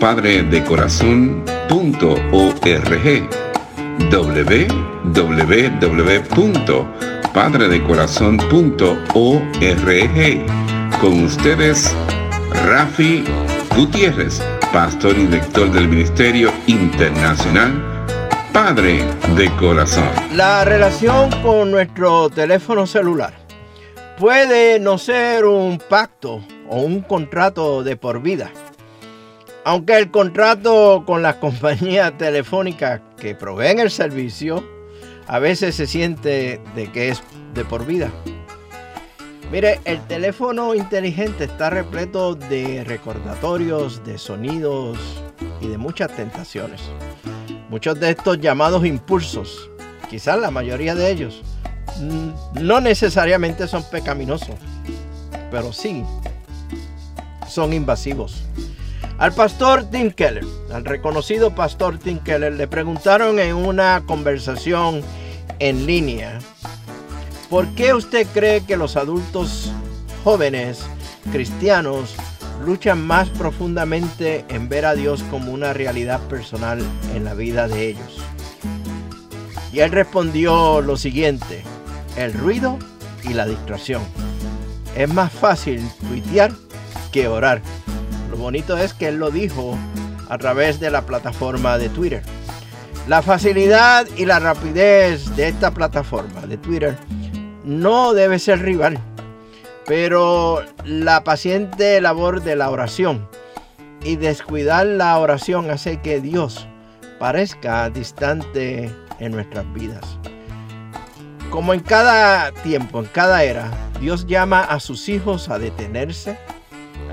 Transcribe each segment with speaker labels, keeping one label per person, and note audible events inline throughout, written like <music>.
Speaker 1: www.padredecorazon.org www.padredecorazon.org Con ustedes, Rafi Gutiérrez, pastor y director del Ministerio Internacional Padre de Corazón.
Speaker 2: La relación con nuestro teléfono celular puede no ser un pacto o un contrato de por vida. Aunque el contrato con las compañías <laughs> telefónicas que proveen el servicio a veces se siente de que es de por vida. Mire, el teléfono inteligente está repleto de recordatorios, de sonidos y de muchas tentaciones. Muchos de estos llamados impulsos, quizás la mayoría de ellos, no necesariamente son pecaminosos, pero sí son invasivos. Al pastor Tim Keller, al reconocido pastor Tim Keller, le preguntaron en una conversación en línea, ¿por qué usted cree que los adultos jóvenes cristianos luchan más profundamente en ver a Dios como una realidad personal en la vida de ellos? Y él respondió lo siguiente, el ruido y la distracción. Es más fácil tuitear que orar. Bonito es que él lo dijo a través de la plataforma de Twitter. La facilidad y la rapidez de esta plataforma de Twitter no debe ser rival, pero la paciente labor de la oración y descuidar la oración hace que Dios parezca distante en nuestras vidas. Como en cada tiempo, en cada era, Dios llama a sus hijos a detenerse,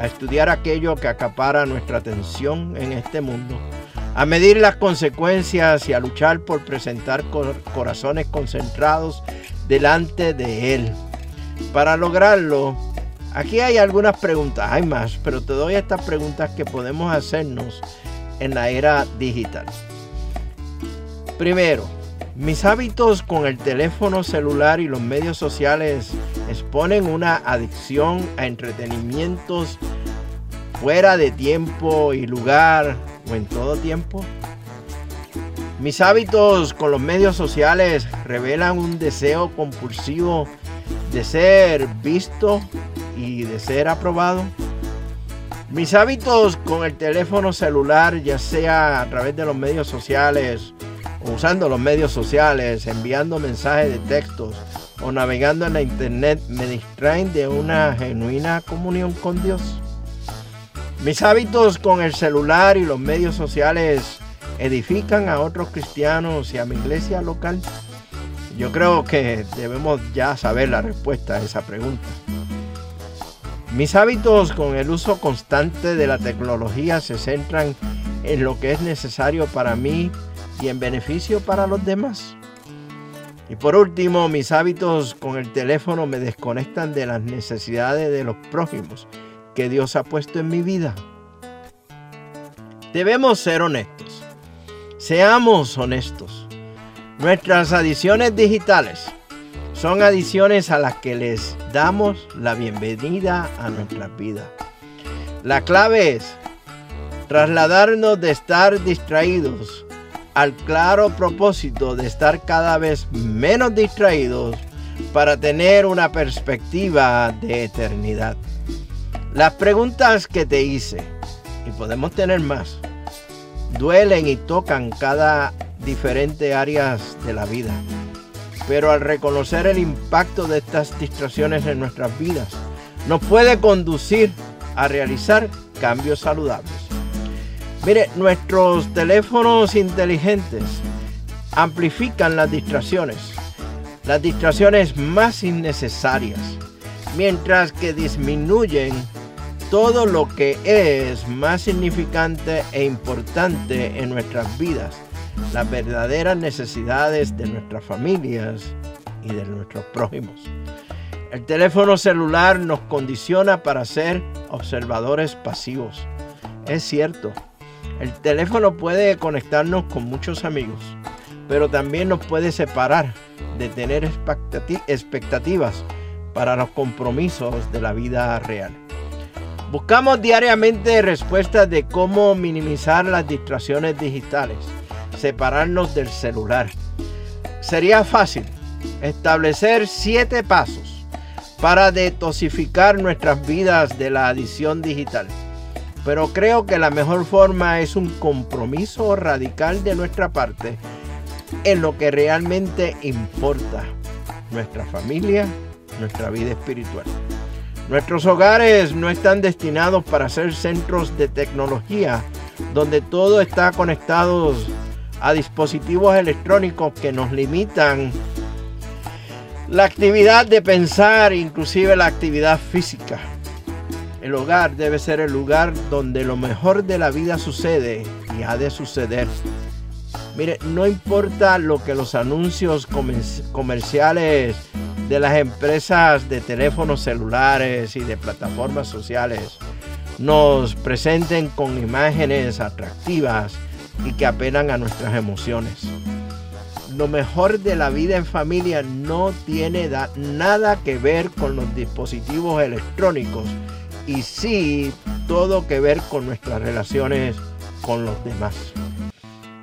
Speaker 2: a estudiar aquello que acapara nuestra atención en este mundo, a medir las consecuencias y a luchar por presentar corazones concentrados delante de Él. Para lograrlo, aquí hay algunas preguntas, hay más, pero te doy estas preguntas que podemos hacernos en la era digital. Primero, mis hábitos con el teléfono celular y los medios sociales exponen una adicción a entretenimientos fuera de tiempo y lugar o en todo tiempo. Mis hábitos con los medios sociales revelan un deseo compulsivo de ser visto y de ser aprobado. Mis hábitos con el teléfono celular, ya sea a través de los medios sociales usando los medios sociales, enviando mensajes de textos o navegando en la internet me distraen de una genuina comunión con Dios. Mis hábitos con el celular y los medios sociales edifican a otros cristianos y a mi iglesia local. Yo creo que debemos ya saber la respuesta a esa pregunta. Mis hábitos con el uso constante de la tecnología se centran en lo que es necesario para mí y en beneficio para los demás. Y por último, mis hábitos con el teléfono me desconectan de las necesidades de los prójimos que Dios ha puesto en mi vida. Debemos ser honestos. Seamos honestos. Nuestras adiciones digitales son adiciones a las que les damos la bienvenida a nuestra vida. La clave es trasladarnos de estar distraídos al claro propósito de estar cada vez menos distraídos para tener una perspectiva de eternidad. Las preguntas que te hice, y podemos tener más, duelen y tocan cada diferente áreas de la vida. Pero al reconocer el impacto de estas distracciones en nuestras vidas, nos puede conducir a realizar cambios saludables. Mire, nuestros teléfonos inteligentes amplifican las distracciones, las distracciones más innecesarias, mientras que disminuyen todo lo que es más significante e importante en nuestras vidas, las verdaderas necesidades de nuestras familias y de nuestros prójimos. El teléfono celular nos condiciona para ser observadores pasivos. Es cierto, el teléfono puede conectarnos con muchos amigos, pero también nos puede separar de tener expectativas para los compromisos de la vida real. Buscamos diariamente respuestas de cómo minimizar las distracciones digitales, separarnos del celular. Sería fácil establecer siete pasos para detoxificar nuestras vidas de la adición digital. Pero creo que la mejor forma es un compromiso radical de nuestra parte en lo que realmente importa, nuestra familia, nuestra vida espiritual. Nuestros hogares no están destinados para ser centros de tecnología donde todo está conectado a dispositivos electrónicos que nos limitan la actividad de pensar, inclusive la actividad física. El hogar debe ser el lugar donde lo mejor de la vida sucede y ha de suceder. Mire, no importa lo que los anuncios comerciales de las empresas de teléfonos celulares y de plataformas sociales nos presenten con imágenes atractivas y que apelan a nuestras emociones. Lo mejor de la vida en familia no tiene nada que ver con los dispositivos electrónicos y sí todo que ver con nuestras relaciones con los demás.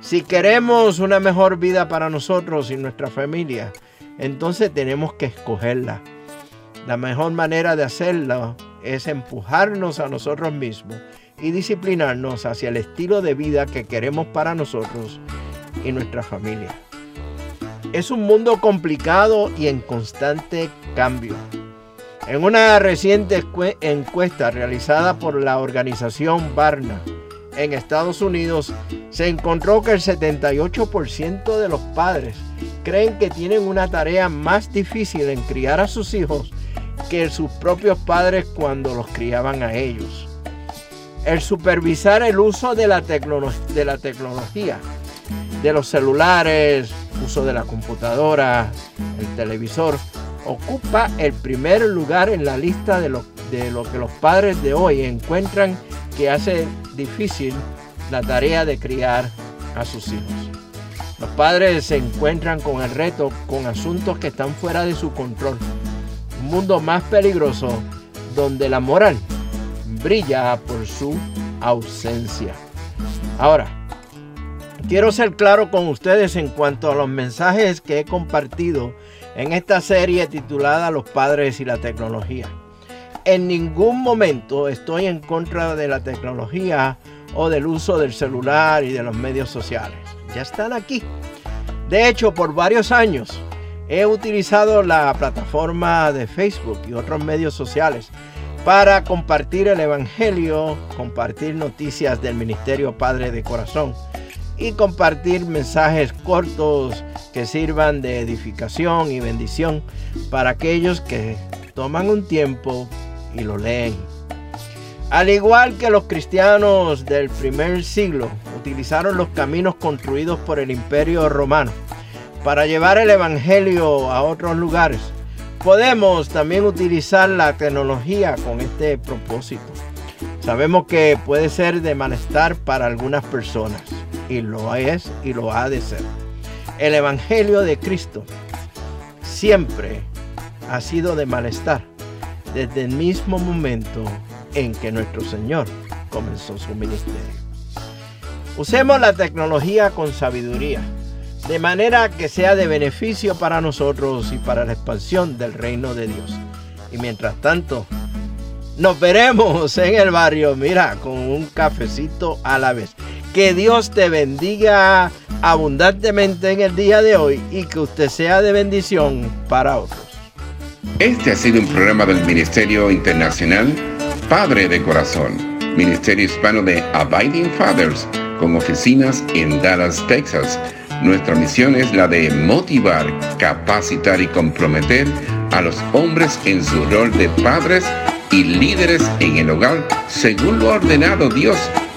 Speaker 2: Si queremos una mejor vida para nosotros y nuestra familia, entonces tenemos que escogerla. La mejor manera de hacerlo es empujarnos a nosotros mismos y disciplinarnos hacia el estilo de vida que queremos para nosotros y nuestra familia. Es un mundo complicado y en constante cambio. En una reciente encuesta realizada por la organización Barna en Estados Unidos, se encontró que el 78% de los padres creen que tienen una tarea más difícil en criar a sus hijos que sus propios padres cuando los criaban a ellos. El supervisar el uso de la, de la tecnología, de los celulares, uso de la computadora, el televisor, ocupa el primer lugar en la lista de lo, de lo que los padres de hoy encuentran que hace difícil la tarea de criar a sus hijos. Los padres se encuentran con el reto con asuntos que están fuera de su control. Un mundo más peligroso donde la moral brilla por su ausencia. Ahora, quiero ser claro con ustedes en cuanto a los mensajes que he compartido en esta serie titulada Los padres y la tecnología. En ningún momento estoy en contra de la tecnología o del uso del celular y de los medios sociales. Ya están aquí. De hecho, por varios años he utilizado la plataforma de Facebook y otros medios sociales para compartir el Evangelio, compartir noticias del Ministerio Padre de Corazón y compartir mensajes cortos que sirvan de edificación y bendición para aquellos que toman un tiempo y lo leen. Al igual que los cristianos del primer siglo utilizaron los caminos construidos por el imperio romano para llevar el Evangelio a otros lugares, podemos también utilizar la tecnología con este propósito. Sabemos que puede ser de malestar para algunas personas y lo es y lo ha de ser. El Evangelio de Cristo siempre ha sido de malestar desde el mismo momento en que nuestro Señor comenzó su ministerio. Usemos la tecnología con sabiduría, de manera que sea de beneficio para nosotros y para la expansión del reino de Dios. Y mientras tanto, nos veremos en el barrio, mira, con un cafecito a la vez. Que Dios te bendiga abundantemente en el día de hoy y que usted sea de bendición para otros.
Speaker 1: Este ha sido un programa del Ministerio Internacional Padre de Corazón, Ministerio Hispano de Abiding Fathers, con oficinas en Dallas, Texas. Nuestra misión es la de motivar, capacitar y comprometer a los hombres en su rol de padres y líderes en el hogar según lo ordenado Dios,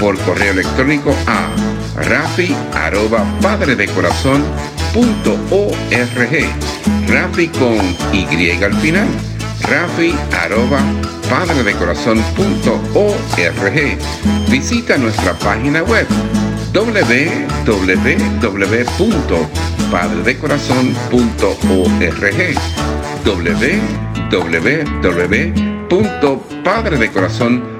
Speaker 1: Por correo electrónico a rafi. Rafi con Y al final. Rafi. Visita nuestra página web www.padredecorazon.org www.padredecorazon.org